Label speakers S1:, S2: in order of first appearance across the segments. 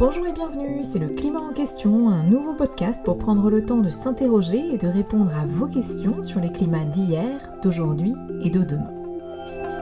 S1: Bonjour et bienvenue, c'est le Climat en question, un nouveau podcast pour prendre le temps de s'interroger et de répondre à vos questions sur les climats d'hier, d'aujourd'hui et de demain.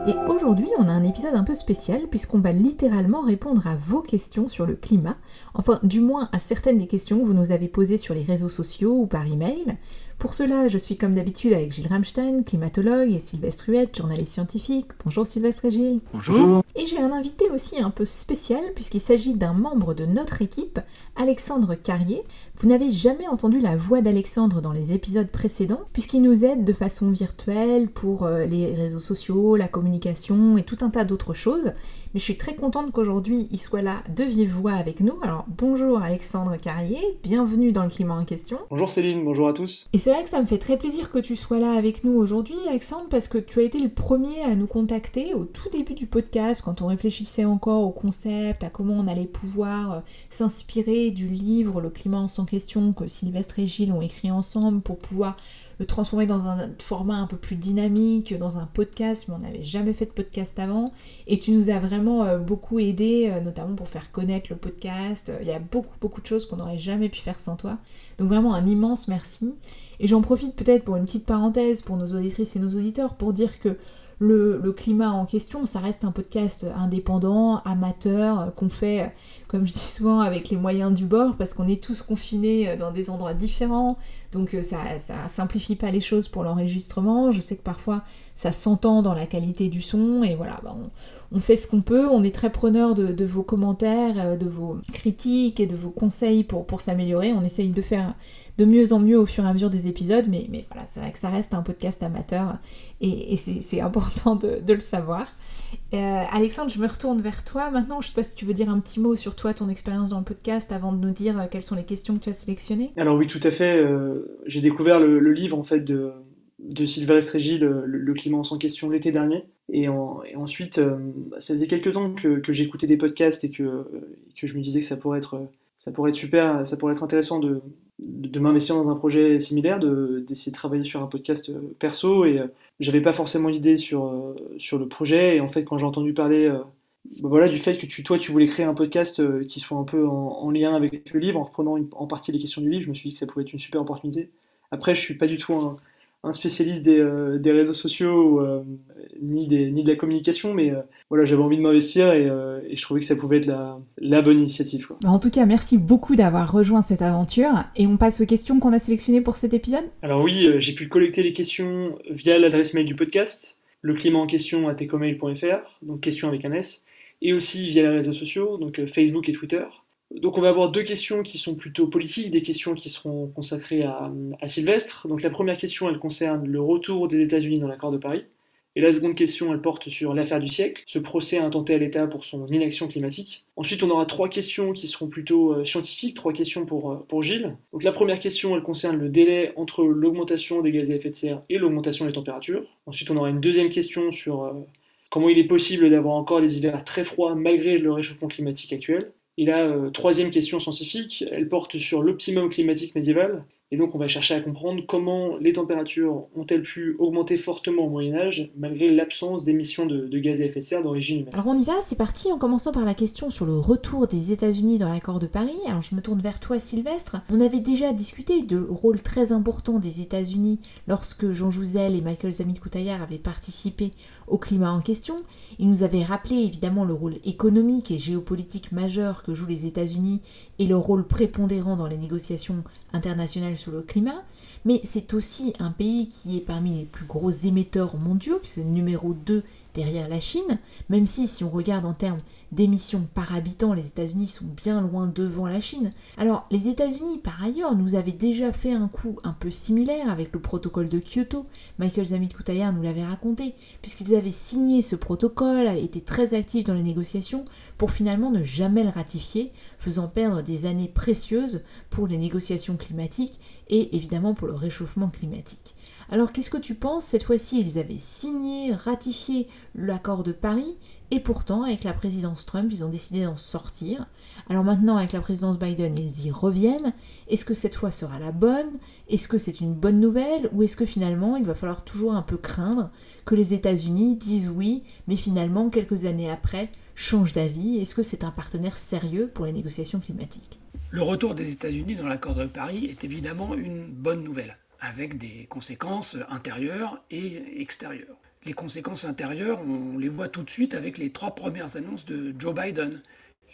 S1: Et aujourd'hui, on a un épisode un peu spécial puisqu'on va littéralement répondre à vos questions sur le climat, enfin du moins à certaines des questions que vous nous avez posées sur les réseaux sociaux ou par email. Pour cela, je suis comme d'habitude avec Gilles Ramstein, climatologue, et Sylvestre Huette, journaliste scientifique. Bonjour Sylvestre et Gilles.
S2: Bonjour.
S1: Et j'ai un invité aussi un peu spécial puisqu'il s'agit d'un membre de notre équipe, Alexandre Carrier. Vous n'avez jamais entendu la voix d'Alexandre dans les épisodes précédents puisqu'il nous aide de façon virtuelle pour euh, les réseaux sociaux, la communication et tout un tas d'autres choses. Mais je suis très contente qu'aujourd'hui il soit là de vive voix avec nous. Alors bonjour Alexandre Carrier, bienvenue dans le climat en question.
S2: Bonjour Céline, bonjour à tous.
S1: Et c'est vrai que ça me fait très plaisir que tu sois là avec nous aujourd'hui, Alexandre, parce que tu as été le premier à nous contacter au tout début du podcast, quand on réfléchissait encore au concept, à comment on allait pouvoir euh, s'inspirer du livre Le climat en sans question que Sylvestre et Gilles ont écrit ensemble pour pouvoir le transformer dans un format un peu plus dynamique, dans un podcast, mais on n'avait jamais fait de podcast avant. Et tu nous as vraiment euh, beaucoup aidé, euh, notamment pour faire connaître le podcast. Il y a beaucoup, beaucoup de choses qu'on n'aurait jamais pu faire sans toi. Donc vraiment un immense merci. Et j'en profite peut-être pour une petite parenthèse pour nos auditrices et nos auditeurs pour dire que le, climat en question, ça reste un podcast indépendant, amateur, qu'on fait, comme je dis souvent, avec les moyens du bord, parce qu'on est tous confinés dans des endroits différents, donc euh, ça, ça simplifie pas les choses pour l'enregistrement. Je sais que parfois ça s'entend dans la qualité du son, et voilà, bah, on, fait ce qu'on peut, on est très preneur de, vos commentaires, euh, de vos critiques et de vos conseils pour, pour s'améliorer. On essaye de faire de mieux en mieux au fur et à mesure des épisodes, mais, mais voilà, c'est vrai que ça reste un podcast amateur et, c'est important de, le savoir. Euh, Alexandre, je me retourne vers toi maintenant. Je sais pas si tu veux dire un petit mot sur toi, ton expérience dans le podcast, avant de nous dire euh, quelles sont les questions que tu as sélectionnées.
S2: Alors oui, tout à fait. J'ai découvert le, livre en fait de, de Sylvestre Gilles, le, climat sans question, l'été dernier. Et, ensuite, ça faisait quelques temps que, j'écoutais des podcasts et que, que je me disais que ça pourrait être, ça pourrait être super, ça pourrait être intéressant de, de m'investir dans un projet similaire, d'essayer de, travailler sur un podcast euh, perso et euh, j'avais pas forcément d'idée sur, euh, sur le projet et en fait quand j'ai entendu parler bah voilà, du fait que tu, toi tu voulais créer un podcast qui soit un peu en, lien avec le livre en reprenant en partie les questions du livre, je me suis dit que ça pouvait être une super opportunité. Après je suis pas du tout un, spécialiste des, euh, des réseaux sociaux euh, des, ni de la communication, mais euh, voilà, j'avais envie de m'investir et, et, je trouvais que ça pouvait être la, la bonne initiative. Quoi.
S1: En tout cas, merci beaucoup d'avoir rejoint cette aventure et on passe aux questions qu'on a sélectionnées pour cet épisode.
S2: Alors oui, j'ai pu collecter les questions via l'adresse mail du podcast, le climat en question à tecomail.fr, donc question avec un S, et aussi via les réseaux sociaux, donc Facebook et Twitter. Donc on va avoir deux questions qui sont plutôt politiques, des questions qui seront consacrées à, Sylvestre. Donc la première question, elle concerne le retour des États-Unis dans l'accord de Paris. Et la seconde question, elle porte sur l'affaire du siècle, ce procès intenté à l'État pour son inaction climatique. Ensuite, on aura trois questions qui seront plutôt euh, scientifiques, trois questions pour, euh, pour Gilles. Donc la première question, elle concerne le délai entre l'augmentation des gaz à effet de serre et l'augmentation des températures. Ensuite, on aura une deuxième question sur euh, comment il est possible d'avoir encore des hivers très froids malgré le réchauffement climatique actuel. Et la troisième question scientifique, elle porte sur l'optimum climatique médiéval. Et donc on va chercher à comprendre comment les températures ont-elles pu augmenter fortement au Moyen Âge malgré l'absence d'émissions de, gaz à effet de serre d'origine humaine.
S1: Alors on y va, c'est parti en commençant par la question sur le retour des États-Unis dans l'accord de Paris. Alors je me tourne vers toi Sylvestre. On avait déjà discuté de rôle très important des États-Unis lorsque Jean Jouzel et Michael Zamit Koutayar avaient participé au climat en question. Ils nous avaient rappelé évidemment le rôle économique et géopolitique majeur que jouent les États-Unis et leur rôle prépondérant dans les négociations internationales sur le climat, mais c'est aussi un pays qui est parmi les plus gros émetteurs mondiaux, c'est le numéro 2 derrière la Chine, même si si on regarde en termes d'émissions par habitant, les États-Unis sont bien loin devant la Chine. Alors les États-Unis, par ailleurs, nous avaient déjà fait un coup un peu similaire avec le protocole de Kyoto. Michael Zamit Koutayar nous l'avait raconté, puisqu'ils avaient signé ce protocole, été très actifs dans les négociations, pour finalement ne jamais le ratifier, faisant perdre des années précieuses pour les négociations climatiques et évidemment pour le réchauffement climatique. Alors qu'est-ce que tu penses? Cette fois-ci, ils avaient signé, ratifié l'accord de Paris, et pourtant, avec la présidence Trump, ils ont décidé d'en sortir. Alors maintenant, avec la présidence Biden, ils y reviennent. Est-ce que cette fois sera la bonne? Est-ce que c'est une bonne nouvelle? Ou est-ce que finalement, il va falloir toujours un peu craindre que les États-Unis disent oui, mais finalement, quelques années après, change d'avis? Est-ce que c'est un partenaire sérieux pour les négociations climatiques?
S3: Le retour des États-Unis dans l'accord de Paris est évidemment une bonne nouvelle, avec des conséquences intérieures et extérieures. Les conséquences intérieures, on les voit tout de suite avec les trois premières annonces de Joe Biden,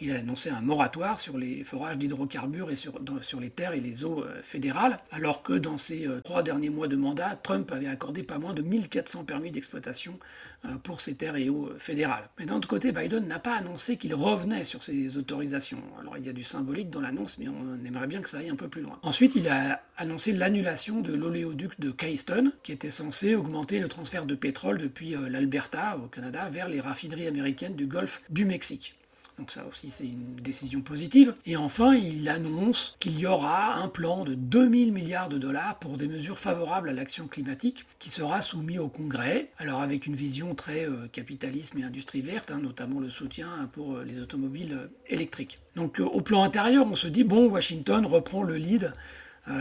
S3: il a annoncé un moratoire sur les forages d'hydrocarbures et sur, les terres et les eaux euh, fédérales, alors que dans ses euh, trois derniers mois de mandat, Trump avait accordé pas moins de 1400 permis d'exploitation euh, pour ces terres et eaux fédérales. Mais d'un autre côté, Biden n'a pas annoncé qu'il revenait sur ces autorisations. Alors il y a du symbolique dans l'annonce, mais on aimerait bien que ça aille un peu plus loin. Ensuite, il a annoncé l'annulation de l'oléoduc de Keystone, qui était censé augmenter le transfert de pétrole depuis l'Alberta au Canada vers les raffineries américaines du golfe du Mexique. Donc ça aussi c'est une décision positive. Et enfin, il annonce qu'il y aura un plan de 2000 milliards de dollars pour des mesures favorables à l'action climatique qui sera soumis au Congrès. Alors avec une vision très euh, capitalisme et industrie verte, hein, notamment le soutien pour euh, les automobiles euh, électriques. Donc au plan intérieur, on se dit, bon, Washington reprend le lead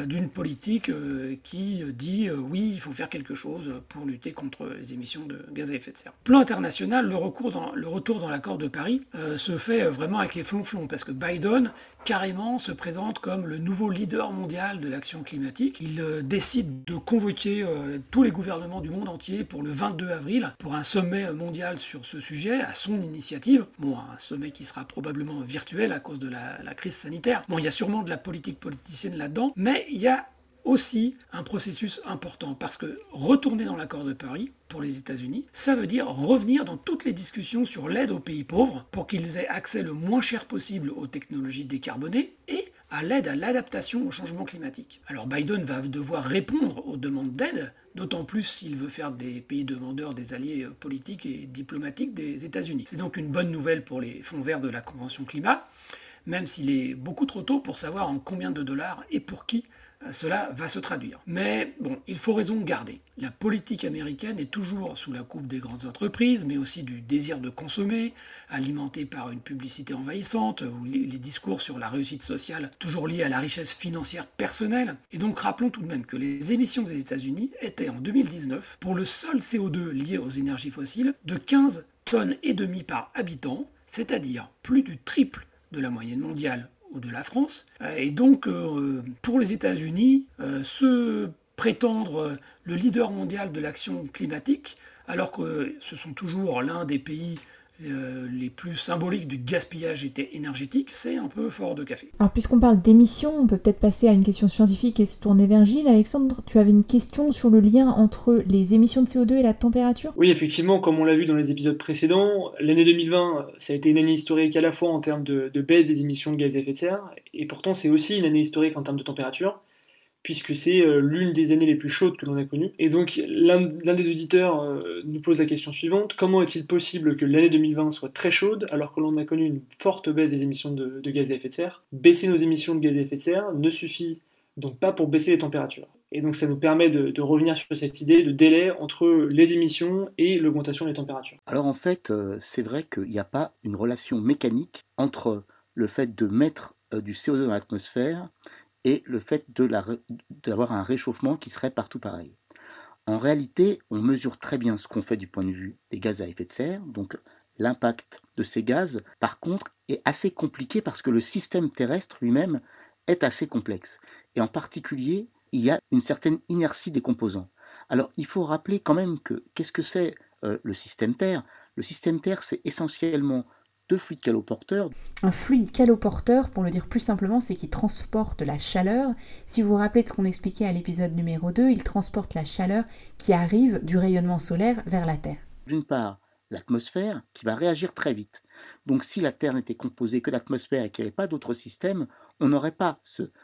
S3: d'une politique euh, qui dit euh, oui, il faut faire quelque chose pour lutter contre les émissions de gaz à effet de serre. Plan international, le, le retour dans l'accord de Paris se fait vraiment avec les flonflons, parce que Biden carrément se présente comme le nouveau leader mondial de l'action climatique. Il décide de convoquer tous les gouvernements du monde entier pour le 22 avril pour un sommet mondial sur ce sujet à son initiative. Bon, un sommet qui sera probablement virtuel à cause de la, crise sanitaire. Bon, il y a sûrement de la politique politicienne là-dedans, mais il y a aussi un processus important parce que retourner dans l'accord de Paris pour les États-Unis, ça veut dire revenir dans toutes les discussions sur l'aide aux pays pauvres pour qu'ils aient accès le moins cher possible aux technologies décarbonées et à l'aide à l'adaptation au changement climatique. Alors Biden va devoir répondre aux demandes d'aide, d'autant plus s'il veut faire des pays demandeurs des alliés politiques et diplomatiques des États-Unis. C'est donc une bonne nouvelle pour les fonds verts de la Convention climat même s'il est beaucoup trop tôt pour savoir en combien de dollars et pour qui euh, cela va se traduire. Mais bon, il faut raison garder. La politique américaine est toujours sous la coupe des grandes entreprises, mais aussi du désir de consommer, alimenté par une publicité envahissante, ou les discours sur la réussite sociale, toujours liés à la richesse financière personnelle. Et donc rappelons tout de même que les émissions des États-Unis étaient en 2019, pour le seul CO2 lié aux énergies fossiles, de 15 tonnes et demi par habitant, c'est-à-dire plus du triple de la moyenne mondiale de la France. Euh, et donc, euh, pour les États-Unis, euh, se prétendre le leader mondial de l'action climatique, alors que ce sont toujours l'un des pays euh, les plus symboliques du gaspillage énergétique, c'est un peu fort de café.
S1: Alors puisqu'on parle d'émissions, on peut peut-être passer à une question scientifique et se tourner vers Gilles. Alexandre, tu avais une question sur le lien entre les émissions de CO2 et la température?
S2: Oui, effectivement, comme on l'a vu dans les épisodes précédents, l'année 2020, ça a été une année historique à la fois en termes de baisse des émissions de gaz à effet de serre, et pourtant c'est aussi une année historique en termes de température puisque c'est euh, l'une des années les plus chaudes que l'on a connues. Et donc l'un des auditeurs euh, nous pose la question suivante, comment est-il possible que l'année 2020 soit très chaude alors que l'on a connu une forte baisse des émissions de, gaz à effet de serre? Baisser nos émissions de gaz à effet de serre ne suffit donc pas pour baisser les températures. Et donc ça nous permet de, revenir sur cette idée de délai entre les émissions et l'augmentation des températures.
S4: Alors en fait, euh, c'est vrai qu'il n'y a pas une relation mécanique entre le fait de mettre du CO2 dans l'atmosphère et le fait d'avoir un réchauffement qui serait partout pareil. En réalité, on mesure très bien ce qu'on fait du point de vue des gaz à effet de serre, donc l'impact de ces gaz, par contre, est assez compliqué parce que le système terrestre lui-même est assez complexe. Et en particulier, il y a une certaine inertie des composants. Alors, il faut rappeler quand même que qu'est-ce que c'est euh, le système Terre? Le système Terre, c'est essentiellement deux fluides caloporteurs.
S1: Un fluide caloporteur, pour le dire plus simplement, c'est qu'il transporte la chaleur. Si vous vous rappelez de ce qu'on expliquait à l'épisode numéro 2, il transporte la chaleur qui arrive du rayonnement solaire vers la Terre.
S4: D'une part, l'atmosphère qui va réagir très vite. Donc si la Terre n'était composée que d'atmosphère et qu'il n'y avait pas d'autres systèmes, on n'aurait pas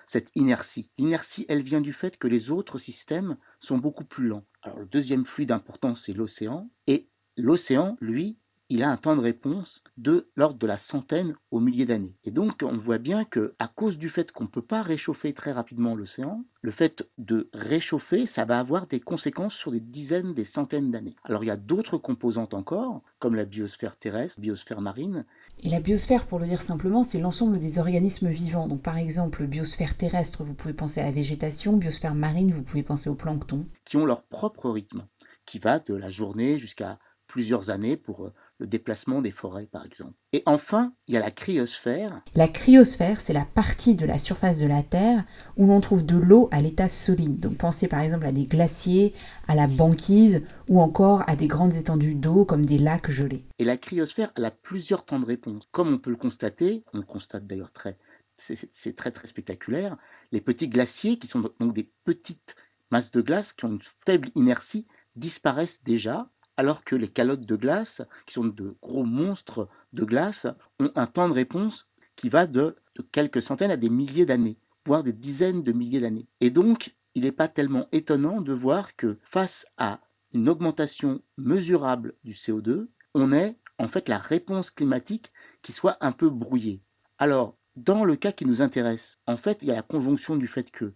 S4: cette inertie. L'inertie, elle vient du fait que les autres systèmes sont beaucoup plus lents. Alors le deuxième fluide important, c'est l'océan. Et l'océan, lui, il a un temps de réponse de l'ordre de la centaine au millier d'années. Et donc, on voit bien que, à cause du fait qu'on ne peut pas réchauffer très rapidement l'océan, le fait de réchauffer, ça va avoir des conséquences sur des dizaines, des centaines d'années. Alors, il y a d'autres composantes encore, comme la biosphère terrestre, biosphère marine.
S1: Et la biosphère, pour le dire simplement, c'est l'ensemble des organismes vivants. Donc, par exemple, biosphère terrestre, vous pouvez penser à la végétation, biosphère marine, vous pouvez penser au plancton.
S4: Qui ont leur propre rythme, qui va de la journée jusqu'à plusieurs années pour euh, le déplacement des forêts, par exemple. Et enfin, il y a la cryosphère.
S1: La cryosphère, c'est la partie de la surface de la Terre où l'on trouve de l'eau à l'état solide. Donc pensez par exemple à des glaciers, à la banquise ou encore à des grandes étendues d'eau comme des lacs gelés.
S4: Et la cryosphère, elle a plusieurs temps de réponse. Comme on peut le constater, on le constate d'ailleurs très, c'est très très spectaculaire, les petits glaciers, qui sont donc des petites masses de glace qui ont une faible inertie, disparaissent déjà alors que les calottes de glace, qui sont de gros monstres de glace, ont un temps de réponse qui va de, quelques centaines à des milliers d'années, voire des dizaines de milliers d'années. Et donc, il n'est pas tellement étonnant de voir que face à une augmentation mesurable du CO2, on ait en fait la réponse climatique qui soit un peu brouillée. Alors, dans le cas qui nous intéresse, en fait, il y a la conjonction du fait que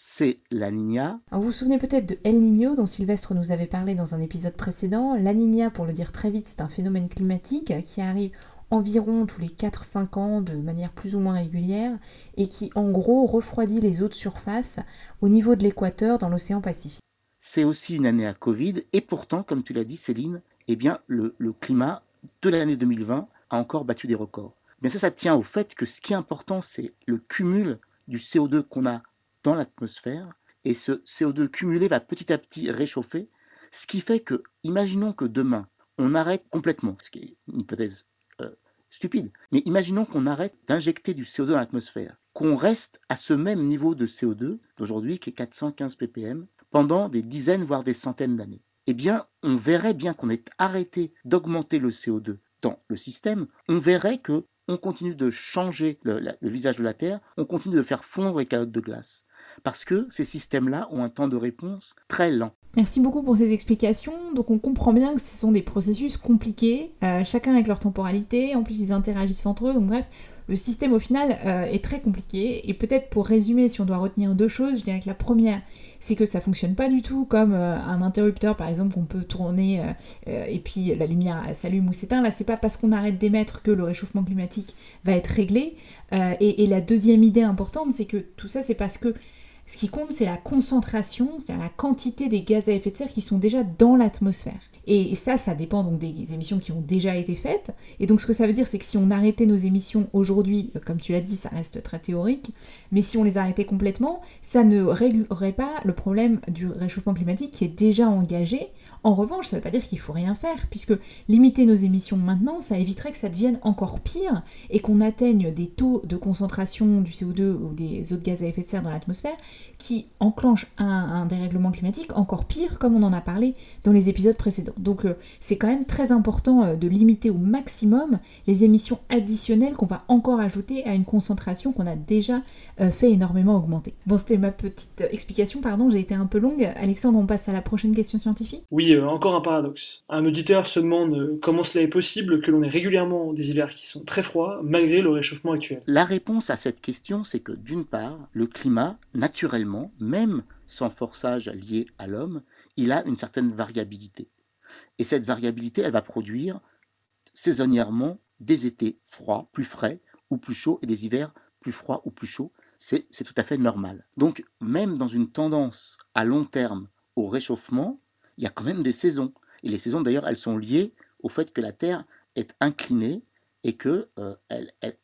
S4: c'est la Niña.
S1: vous vous souvenez peut-être de El Niño dont Sylvestre nous avait parlé dans un épisode précédent. La Niña, pour le dire très vite, c'est un phénomène climatique qui arrive environ tous les 4-5 ans de manière plus ou moins régulière et qui en gros refroidit les eaux de surface au niveau de l'équateur dans l'océan Pacifique.
S4: C'est aussi une année à Covid et pourtant, comme tu l'as dit Céline, eh bien, le, climat de l'année 2020 a encore battu des records. Mais ça, ça tient au fait que ce qui est important, c'est le cumul du CO2 qu'on a dans l'atmosphère et ce CO2 cumulé va petit à petit réchauffer, ce qui fait que, imaginons que demain, on arrête complètement, ce qui est une hypothèse euh, stupide, mais imaginons qu'on arrête d'injecter du CO2 dans l'atmosphère, qu'on reste à ce même niveau de CO2 d'aujourd'hui, qui est 415 ppm, pendant des dizaines, voire des centaines d'années. Eh bien, on verrait bien qu'on ait arrêté d'augmenter le CO2 dans le système, on verrait que on continue de changer le, le, visage de la Terre, on continue de faire fondre les calottes de glace parce que ces systèmes-là ont un temps de réponse très lent.
S1: Merci beaucoup pour ces explications. Donc on comprend bien que ce sont des processus compliqués, euh, chacun avec leur temporalité, en plus ils interagissent entre eux, donc bref, le système au final euh, est très compliqué. Et peut-être pour résumer, si on doit retenir deux choses, je dirais que la première, c'est que ça fonctionne pas du tout comme euh, un interrupteur par exemple qu'on peut tourner et puis la lumière s'allume ou s'éteint. Là, c'est pas parce qu'on arrête d'émettre que le réchauffement climatique va être réglé. Et, et, la deuxième idée importante, c'est que tout ça, c'est parce que ce qui compte, c'est la concentration, c'est-à-dire la quantité des gaz à effet de serre qui sont déjà dans l'atmosphère. Et ça, ça dépend donc des émissions qui ont déjà été faites. Et donc ce que ça veut dire, c'est que si on arrêtait nos émissions aujourd'hui, euh, comme tu l'as dit, ça reste très théorique, mais si on les arrêtait complètement, ça ne réglerait pas le problème du réchauffement climatique qui est déjà engagé en revanche, ça ne veut pas dire qu'il faut rien faire, puisque limiter nos émissions maintenant, ça éviterait que ça devienne encore pire et qu'on atteigne des taux de concentration du CO2 ou des autres gaz à effet de serre dans l'atmosphère qui enclenchent un, dérèglement climatique encore pire, comme on en a parlé dans les épisodes précédents. Donc euh, c'est quand même très important euh, de limiter au maximum les émissions additionnelles qu'on va encore ajouter à une concentration qu'on a déjà euh, fait énormément augmenter. Bon, c'était ma petite explication, pardon, j'ai été un peu longue. Alexandre, on passe à la prochaine question scientifique?
S2: Oui, euh, encore un paradoxe. Un auditeur se demande euh, comment cela est possible que l'on ait régulièrement des hivers qui sont très froids malgré le réchauffement actuel.
S4: La réponse à cette question, c'est que d'une part, le climat, naturellement, même sans forçage lié à l'homme, il a une certaine variabilité. Et cette variabilité, elle va produire saisonnièrement des étés froids, plus frais ou plus chauds, et des hivers plus froids ou plus chauds. C'est tout à fait normal. Donc, même dans une tendance à long terme au réchauffement, il y a quand même des saisons. Et les saisons, d'ailleurs, elles sont liées au fait que la Terre est inclinée et que euh,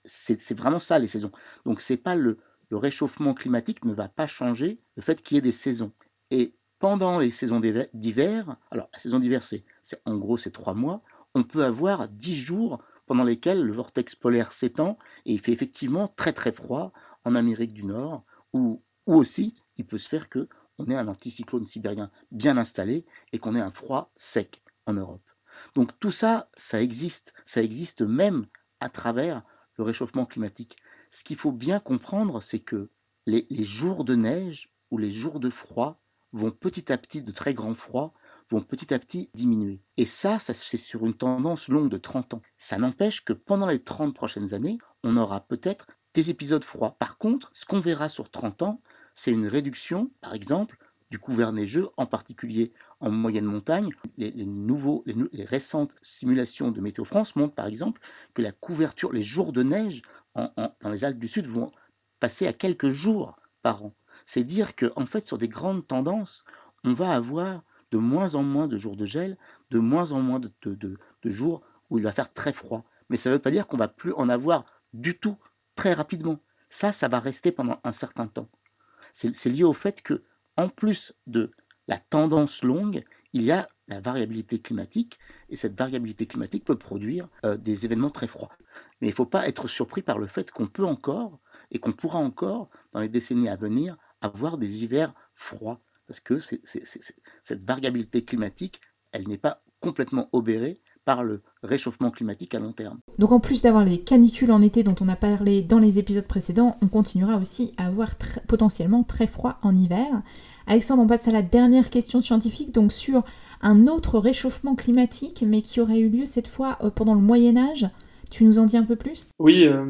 S4: c'est vraiment ça les saisons. Donc c'est pas le, réchauffement climatique ne va pas changer le fait qu'il y ait des saisons. Et pendant les saisons d'hiver, alors la saison d'hiver c'est en gros c'est trois mois, on peut avoir dix jours pendant lesquels le vortex polaire s'étend et il fait effectivement très très froid en Amérique du Nord ou aussi il peut se faire que on ait un anticyclone sibérien bien installé et qu'on ait un froid sec en Europe. Donc tout ça, ça existe, ça existe même à travers le réchauffement climatique. Ce qu'il faut bien comprendre, c'est que les, jours de neige ou les jours de froid vont petit à petit, de très grand froid, vont petit à petit diminuer. Et ça, ça c'est sur une tendance longue de 30 ans. Ça n'empêche que pendant les 30 prochaines années, on aura peut-être des épisodes froids. Par contre, ce qu'on verra sur 30 ans, c'est une réduction, par exemple, du couvert neigeux, en particulier en moyenne montagne. Les, récentes simulations de Météo France montrent par exemple que la couverture, les jours de neige dans les Alpes du Sud vont passer à quelques jours par an. C'est dire qu'en en fait, sur des grandes tendances, on va avoir de moins en moins de jours de gel, de moins en moins de, jours où il va faire très froid. Mais ça ne veut pas dire qu'on va plus en avoir du tout très rapidement. Ça, ça va rester pendant un certain temps. C'est lié au fait que, en plus de la tendance longue, il y a la variabilité climatique, et cette variabilité climatique peut produire euh, des événements très froids. Mais il ne faut pas être surpris par le fait qu'on peut encore, et qu'on pourra encore, dans les décennies à venir, avoir des hivers froids, parce que cette variabilité climatique, elle n'est pas complètement obérée par le réchauffement climatique à long terme.
S1: Donc en plus d'avoir les canicules en été dont on a parlé dans les épisodes précédents, on continuera aussi à avoir potentiellement très froid en hiver. Alexandre, on passe à la dernière question scientifique, donc sur un autre réchauffement climatique, mais qui aurait eu lieu cette fois euh, pendant le Moyen Âge. Tu nous en dis un peu plus?
S2: Oui, euh,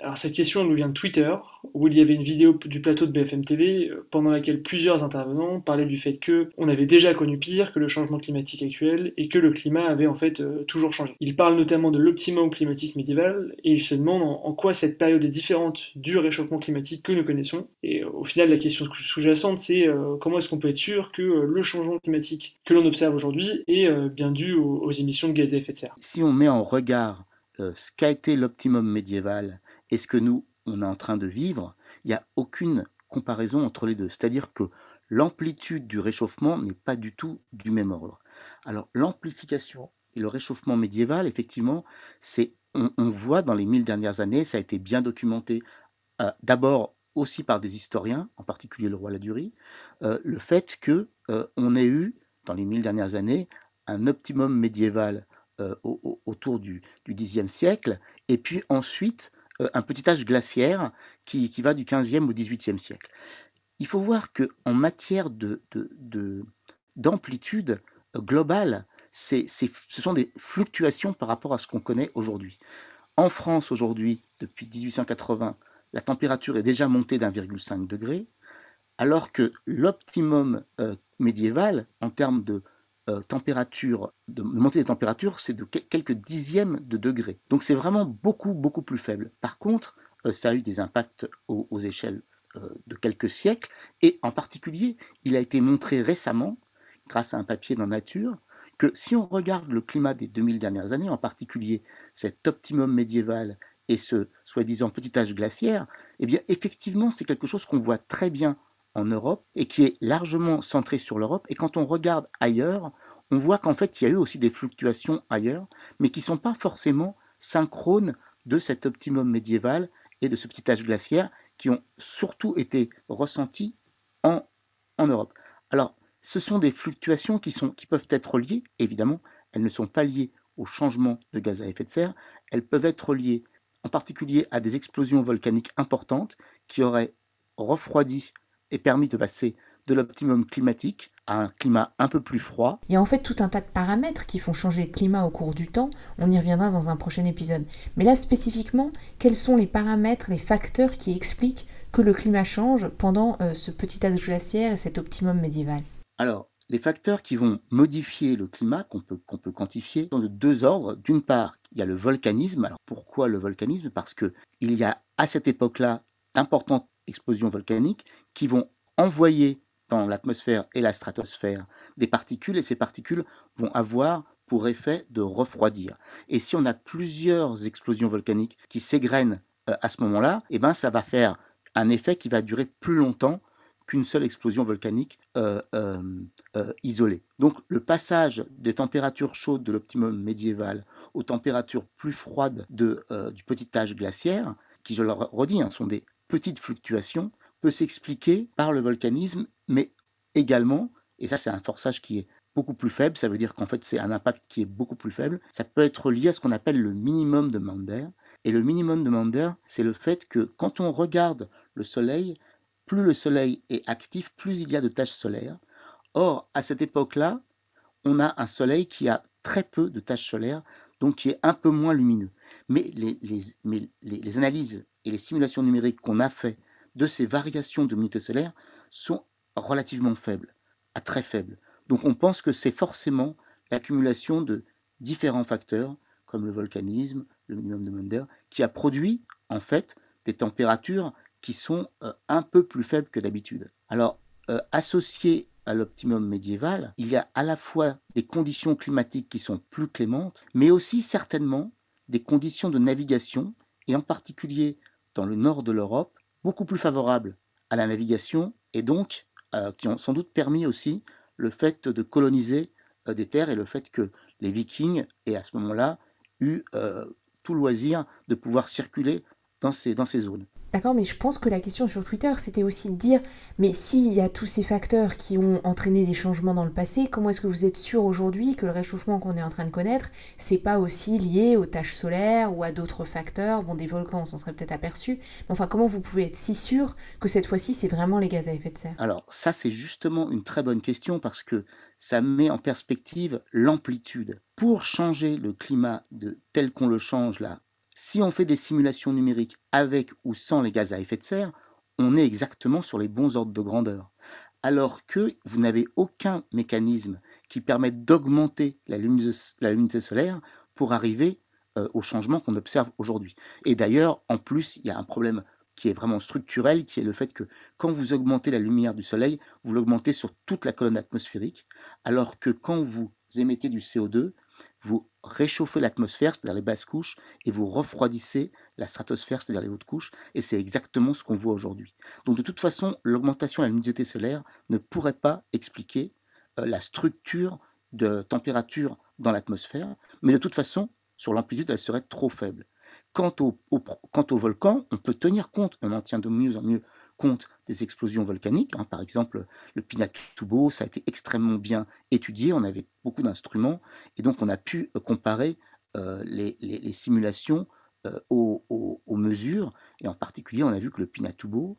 S2: alors cette question nous vient de Twitter, où il y avait une vidéo du plateau de BFM TV euh, pendant laquelle plusieurs intervenants parlaient du fait que on avait déjà connu pire que le changement climatique actuel et que le climat avait en fait euh, toujours changé. Ils parlent notamment de l'optimum climatique médiéval et ils se demandent en, quoi cette période est différente du réchauffement climatique que nous connaissons. Et au final, la question sous-jacente, c'est comment est-ce qu'on peut être sûr que le changement climatique que l'on observe aujourd'hui est bien dû aux, aux émissions de gaz à effet de serre.
S4: Si on met en regard euh, ce qu'a été l'optimum médiéval et ce que nous, on est en train de vivre, il n'y a aucune comparaison entre les deux. C'est-à-dire que l'amplitude du réchauffement n'est pas du tout du même ordre. Alors l'amplification et le réchauffement médiéval, effectivement, c'est on, voit dans les mille dernières années, ça a été bien documenté, euh, d'abord aussi par des historiens, en particulier le roi Ladurie, euh, le fait que on ait eu dans les mille dernières années un optimum médiéval euh, autour du, Xe siècle, et puis ensuite euh, un petit âge glaciaire qui, va du XVe au XVIIIe siècle. Il faut voir qu'en matière d'amplitude de, euh, globale, ce sont des fluctuations par rapport à ce qu'on connaît aujourd'hui. En France aujourd'hui, depuis 1880, la température est déjà montée d'1,5 degré, alors que l'optimum médiéval en termes de euh, température, de, montée des températures, c'est de quelques dixièmes de degrés. Donc c'est vraiment beaucoup, beaucoup plus faible. Par contre, euh, ça a eu des impacts aux, échelles euh, de quelques siècles, et en particulier, il a été montré récemment, grâce à un papier dans Nature, que si on regarde le climat des 2000 dernières années, en particulier cet optimum médiéval et ce soi-disant petit âge glaciaire, eh bien effectivement c'est quelque chose qu'on voit très bien en Europe et qui est largement centré sur l'Europe. Et quand on regarde ailleurs, on voit qu'en fait, il y a eu aussi des fluctuations ailleurs, mais qui ne sont pas forcément synchrones de cet optimum médiéval et de ce petit âge glaciaire qui ont surtout été ressentis en, en Europe. Alors, ce sont des fluctuations qui, sont, qui peuvent être liées, évidemment, elles ne sont pas liées au changement de gaz à effet de serre, elles peuvent être liées en particulier à des explosions volcaniques importantes qui auraient refroidi et permis de passer de l'optimum climatique à un climat un peu plus froid.
S1: Il y a en fait tout un tas de paramètres qui font changer le climat au cours du temps, on y reviendra dans un prochain épisode. Mais là spécifiquement, quels sont les paramètres, les facteurs qui expliquent que le climat change pendant euh, ce petit âge glaciaire et cet optimum médiéval?
S4: Alors, les facteurs qui vont modifier le climat, qu'on peut, qu'on peut quantifier, sont de deux ordres. D'une part, il y a le volcanisme. Alors pourquoi le volcanisme? Parce qu'il y a à cette époque-là d'importantes explosions volcaniques qui vont envoyer dans l'atmosphère et la stratosphère des particules et ces particules vont avoir pour effet de refroidir. Et si on a plusieurs explosions volcaniques qui s'égrènent euh, à ce moment-là, eh ben ça va faire un effet qui va durer plus longtemps qu'une seule explosion volcanique euh, euh, isolée. Donc le passage des températures chaudes de l'optimum médiéval aux températures plus froides de, du petit âge glaciaire, qui je le redis, hein, sont des petites fluctuations, peut s'expliquer par le volcanisme, mais également, et ça c'est un forçage qui est beaucoup plus faible, ça veut dire qu'en fait c'est un impact qui est beaucoup plus faible, ça peut être lié à ce qu'on appelle le minimum de Mander. Et le minimum de Mander, c'est le fait que quand on regarde le Soleil, plus le Soleil est actif, plus il y a de taches solaires. Or, à cette époque-là, on a un Soleil qui a très peu de taches solaires, donc qui est un peu moins lumineux. Mais les, analyses et les simulations numériques qu'on a fait de ces variations de l'unité solaire sont relativement faibles, à très faibles. Donc on pense que c'est forcément l'accumulation de différents facteurs, comme le volcanisme, le minimum de Munder, qui a produit en fait des températures qui sont euh, un peu plus faibles que d'habitude. Alors, euh, à l'optimum médiéval, il y a à la fois des conditions climatiques qui sont plus clémentes, mais aussi certainement des conditions de navigation, et en particulier dans le nord de l'Europe, beaucoup plus favorables à la navigation, et donc euh, qui ont sans doute permis aussi le fait de coloniser euh, des terres et le fait que les vikings aient à ce moment-là eu euh, tout loisir de pouvoir circuler dans ces, dans ces zones.
S1: D'accord, mais je pense que la question sur Twitter, c'était aussi de dire, mais s'il y a tous ces facteurs qui ont entraîné des changements dans le passé, comment est-ce que vous êtes sûr aujourd'hui que le réchauffement qu'on est en train de connaître, c'est pas aussi lié aux tâches solaires ou à d'autres facteurs? Bon, des volcans, on s'en serait peut-être aperçu, mais enfin, comment vous pouvez être si sûr que cette fois-ci, c'est vraiment les gaz à effet de serre?
S4: Alors, ça, c'est justement une très bonne question parce que ça met en perspective l'amplitude. Pour changer le climat de tel qu'on le change là si on fait des simulations numériques avec ou sans les gaz à effet de serre, on est exactement sur les bons ordres de grandeur. Alors que vous n'avez aucun mécanisme qui permette d'augmenter la, luminosité solaire pour arriver euh, au changement qu'on observe aujourd'hui. Et d'ailleurs, en plus, il y a un problème qui est vraiment structurel, qui est le fait que quand vous augmentez la lumière du Soleil, vous l'augmentez sur toute la colonne atmosphérique, alors que quand vous émettez du CO2, vous réchauffez l'atmosphère, c'est-à-dire les basses couches, et vous refroidissez la stratosphère, c'est-à-dire les hautes couches, et c'est exactement ce qu'on voit aujourd'hui. Donc de toute façon, l'augmentation de la luminosité solaire ne pourrait pas expliquer euh, la structure de température dans l'atmosphère, mais de toute façon, sur l'amplitude, elle serait trop faible. Quant au, quant au volcan, on peut tenir compte, on en tient de mieux en mieux compte des explosions volcaniques. Hein. Par exemple, le Pinatubo, ça a été extrêmement bien étudié, on avait beaucoup d'instruments, et donc on a pu euh, comparer euh, les, simulations euh, aux, mesures, et en particulier, on a vu que le Pinatubo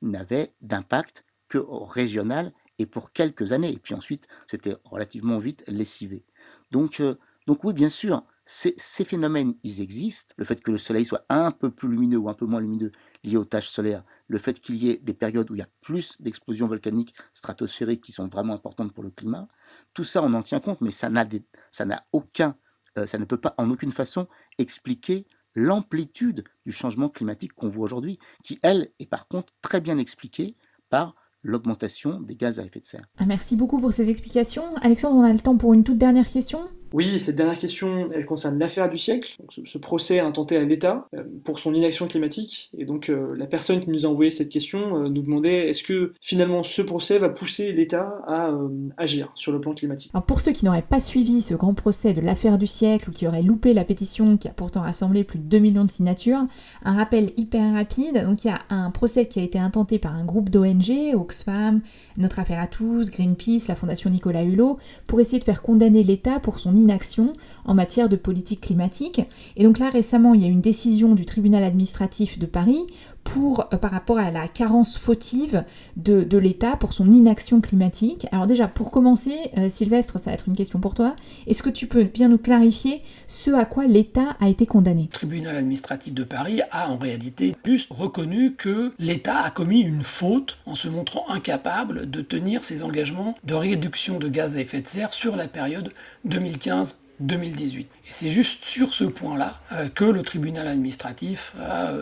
S4: n'avait d'impact que régional et pour quelques années, et puis ensuite, c'était relativement vite lessivé. Donc, donc oui, bien sûr, ces, phénomènes, ils existent. Le fait que le Soleil soit un peu plus lumineux ou un peu moins lumineux lié aux tâches solaires, le fait qu'il y ait des périodes où il y a plus d'explosions volcaniques stratosphériques qui sont vraiment importantes pour le climat, tout ça, on en tient compte, mais ça n'a aucun, euh, ça ne peut pas en aucune façon expliquer l'amplitude du changement climatique qu'on voit aujourd'hui, qui, elle, est par contre très bien expliquée par l'augmentation des gaz à effet de serre.
S1: Merci beaucoup pour ces explications. Alexandre, on a le temps pour une toute dernière question
S2: oui, cette dernière question, elle concerne l'affaire du siècle, ce, procès intenté à l'État euh, pour son inaction climatique. Et donc euh, la personne qui nous a envoyé cette question euh, nous demandait est-ce que finalement ce procès va pousser l'État à agir sur le plan climatique?
S1: Alors pour ceux qui n'auraient pas suivi ce grand procès de l'affaire du siècle ou qui auraient loupé la pétition qui a pourtant rassemblé plus de 2 millions de signatures, un rappel hyper rapide. Donc il y a un procès qui a été intenté par un groupe d'ONG, Oxfam, Notre Affaire à tous, Greenpeace, la Fondation Nicolas Hulot, pour essayer de faire condamner l'État pour son inaction en matière de politique climatique. Et donc là, récemment, il y a une décision du tribunal administratif de Paris euh, par rapport à la carence fautive de, l'État pour son inaction climatique. Alors déjà, pour commencer, euh, Sylvestre, ça va être une question pour toi. Est-ce que tu peux bien nous clarifier ce à quoi l'État a été condamné?
S3: Le tribunal administratif de Paris a en réalité juste reconnu que l'État a commis une faute en se montrant incapable de tenir ses engagements de réduction de gaz à effet de serre sur la période 2015 2018. Et c'est juste sur ce point-là euh, que le tribunal administratif a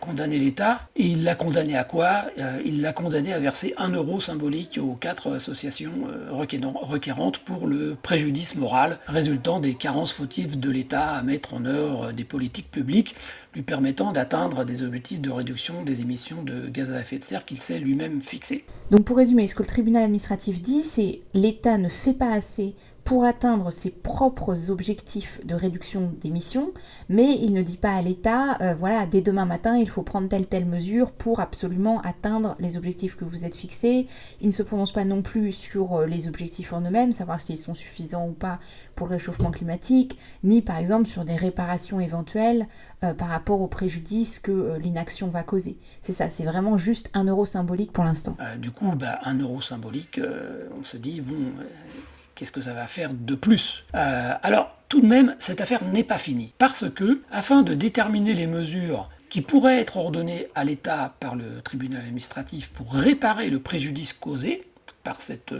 S3: condamné l'État. Et il l'a condamné à quoi euh, Il l'a condamné à verser un euro symbolique aux quatre associations requérantes pour le préjudice moral résultant des carences fautives de l'État à mettre en œuvre des politiques publiques lui permettant d'atteindre des objectifs de réduction des émissions de gaz à effet de serre qu'il s'est lui-même fixé.
S1: Donc pour résumer, ce que le tribunal administratif dit, c'est l'État ne fait pas assez pour atteindre ses propres objectifs de réduction d'émissions, mais il ne dit pas à l'État, euh, voilà, dès demain matin, il faut prendre telle telle mesure pour absolument atteindre les objectifs que vous êtes fixés. Il ne se prononce pas non plus sur euh, les objectifs en eux-mêmes, savoir s'ils sont suffisants ou pas pour le réchauffement climatique, ni par exemple sur des réparations éventuelles euh, par rapport aux préjudices que l'inaction va causer. C'est ça, c'est vraiment juste un euro symbolique pour l'instant.
S3: du coup, bah, un euro symbolique, on se dit, bon Qu'est-ce que ça va faire de plus? Euh, Alors, tout de même, cette affaire n'est pas finie. Parce que, afin de déterminer les mesures qui pourraient être ordonnées à l'État par le tribunal administratif pour réparer le préjudice causé, par cette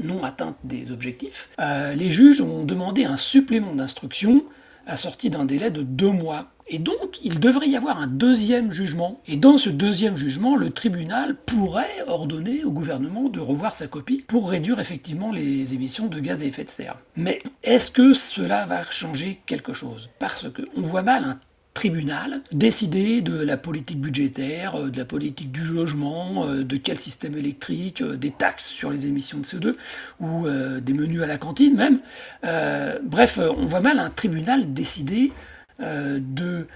S3: non-atteinte des objectifs, euh, les juges ont demandé un supplément d'instruction assorti d'un délai de deux mois Et donc, il devrait y avoir un deuxième jugement. Et dans ce deuxième jugement, le tribunal pourrait ordonner au gouvernement de revoir sa copie pour réduire effectivement les émissions de gaz à effet de serre. Mais est-ce que cela va changer quelque chose? Parce qu'on voit mal un tribunal décider de la politique budgétaire, euh, de la politique du logement, euh, de quel système électrique, euh, des taxes sur les émissions de CO2 ou des menus à la cantine même. bref, on voit mal un tribunal décider de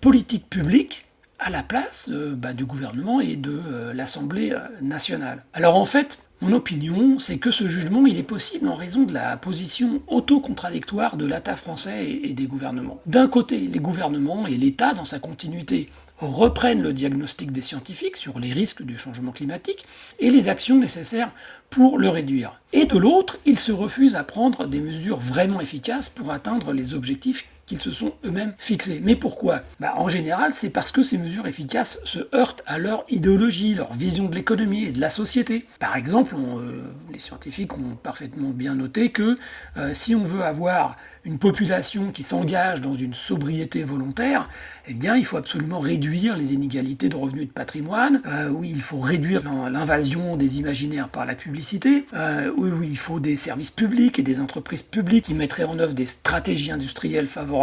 S3: politique publique à la place bah, du gouvernement et de l'Assemblée nationale. Alors en fait, mon opinion, c'est que ce jugement, il est possible en raison de la position auto-contradictoire de l'État français et des gouvernements. D'un côté, les gouvernements et l'État, dans sa continuité, reprennent le diagnostic des scientifiques sur les risques du changement climatique et les actions nécessaires pour le réduire. Et de l'autre, ils se refusent à prendre des mesures vraiment efficaces pour atteindre les objectifs qu'ils se sont eux-mêmes fixés. Mais pourquoi? Bah, En général, c'est parce que ces mesures efficaces se heurtent à leur idéologie, leur vision de l'économie et de la société. Par exemple, euh, les scientifiques ont parfaitement bien noté que euh, si on veut avoir une population qui s'engage dans une sobriété volontaire, eh bien, il faut absolument réduire les inégalités de revenus et de patrimoine, euh, oui, il faut réduire l'invasion des imaginaires par la publicité, oui, oui, il faut des services publics et des entreprises publiques qui mettraient en œuvre des stratégies industrielles favorables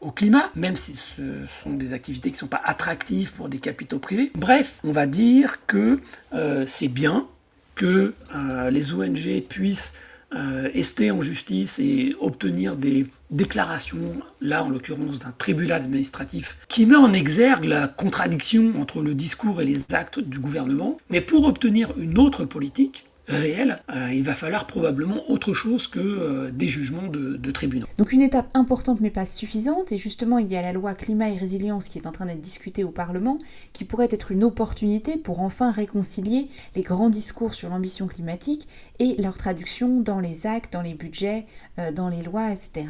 S3: au climat, même si ce sont des activités qui ne sont pas attractives pour des capitaux privés. Bref, on va dire que euh, c'est bien que euh, les ONG puissent euh, ester en justice et obtenir des déclarations, là en l'occurrence d'un tribunal administratif, qui met en exergue la contradiction entre le discours et les actes du gouvernement. Mais pour obtenir une autre politique, réel, euh, il va falloir probablement autre chose que euh, des jugements de, tribunaux.
S1: Donc une étape importante mais pas suffisante, et justement il y a la loi climat et résilience qui est en train d'être discutée au Parlement, qui pourrait être une opportunité pour enfin réconcilier les grands discours sur l'ambition climatique et leur traduction dans les actes, dans les budgets, euh, dans les lois, etc.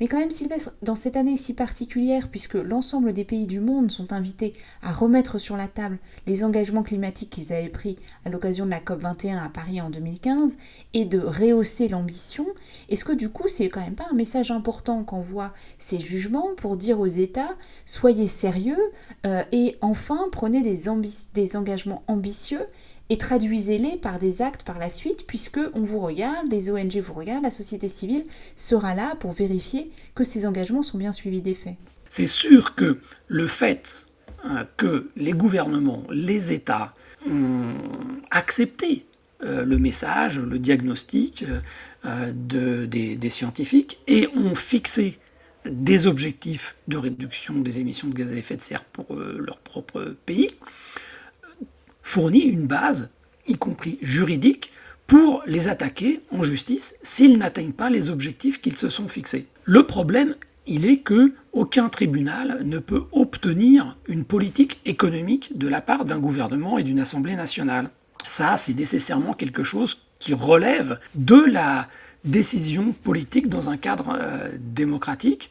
S1: Mais quand même, Sylvestre, dans cette année si particulière, puisque l'ensemble des pays du monde sont invités à remettre sur la table les engagements climatiques qu'ils avaient pris à l'occasion de la COP21 à Paris en 2015, et de rehausser l'ambition, est-ce que du coup, c'est quand même pas un message important qu'envoient ces jugements pour dire aux États, soyez sérieux euh, et enfin prenez des, des engagements ambitieux et traduisez-les par des actes par la suite, puisque on vous regarde, les ONG vous regardent, la société civile sera là pour vérifier que ces engagements sont bien suivis des faits.
S3: C'est sûr que le fait hein, que les gouvernements, les États ont accepté euh, le message, le diagnostic euh, des, scientifiques et ont fixé des objectifs de réduction des émissions de gaz à effet de serre pour euh, leur propre pays, fournit une base, y compris juridique, pour les attaquer en justice s'ils n'atteignent pas les objectifs qu'ils se sont fixés. Le problème, il est que aucun tribunal ne peut obtenir une politique économique de la part d'un gouvernement et d'une assemblée nationale. Ça, c'est nécessairement quelque chose qui relève de la décision politique dans un cadre euh, démocratique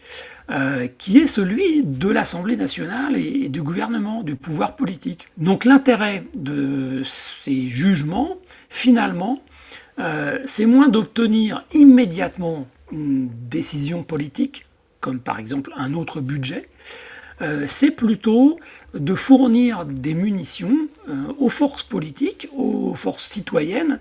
S3: euh, qui est celui de l'Assemblée nationale et, du gouvernement, du pouvoir politique. Donc l'intérêt de ces jugements, finalement, euh, c'est moins d'obtenir immédiatement une décision politique, comme par exemple un autre budget, c'est plutôt de fournir des munitions aux forces politiques, aux forces citoyennes,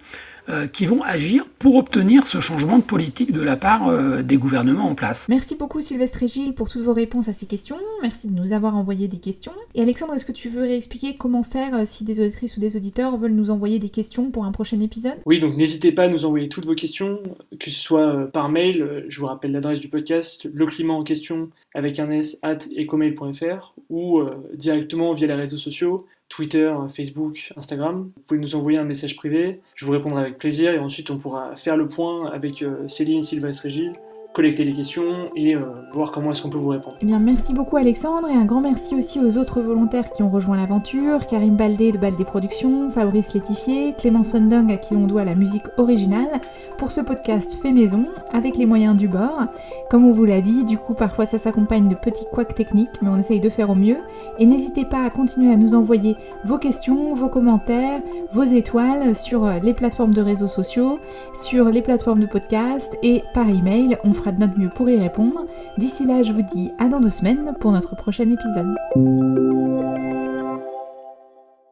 S3: euh, qui vont agir pour obtenir ce changement de politique de la part euh, des gouvernements en place.
S1: Merci beaucoup Sylvestre et Gilles pour toutes vos réponses à ces questions. Merci de nous avoir envoyé des questions. Et Alexandre, est-ce que tu veux réexpliquer comment faire euh, si des auditrices ou des auditeurs veulent nous envoyer des questions pour un prochain épisode?
S2: Oui, donc n'hésitez pas à nous envoyer toutes vos questions, que ce soit par mail, je vous rappelle l'adresse du podcast, le climat en question avec un s at ecomail.fr ou directement via les réseaux sociaux Twitter, Facebook, Instagram. Vous pouvez nous envoyer un message privé, je vous répondrai avec plaisir et ensuite on pourra faire le point avec euh, Céline, Sylvestre Gilles collecter les questions et euh, voir comment est-ce qu'on peut vous répondre.
S1: Eh bien, merci beaucoup Alexandre et un grand merci aussi aux autres volontaires qui ont rejoint l'aventure, Karim Baldé de Baldé Productions, Fabrice Létifier, Clément Sundung à qui on doit la musique originale pour ce podcast fait maison avec les moyens du bord. Comme on vous l'a dit, du coup parfois ça s'accompagne de petits couacs techniques, mais on essaye de faire au mieux. Et n'hésitez pas à continuer à nous envoyer vos questions, vos commentaires, vos étoiles sur les plateformes de réseaux sociaux, sur les plateformes de podcast et par email. On fera de notre mieux pour y répondre. D'ici là, je vous dis à dans deux semaines pour notre prochain épisode.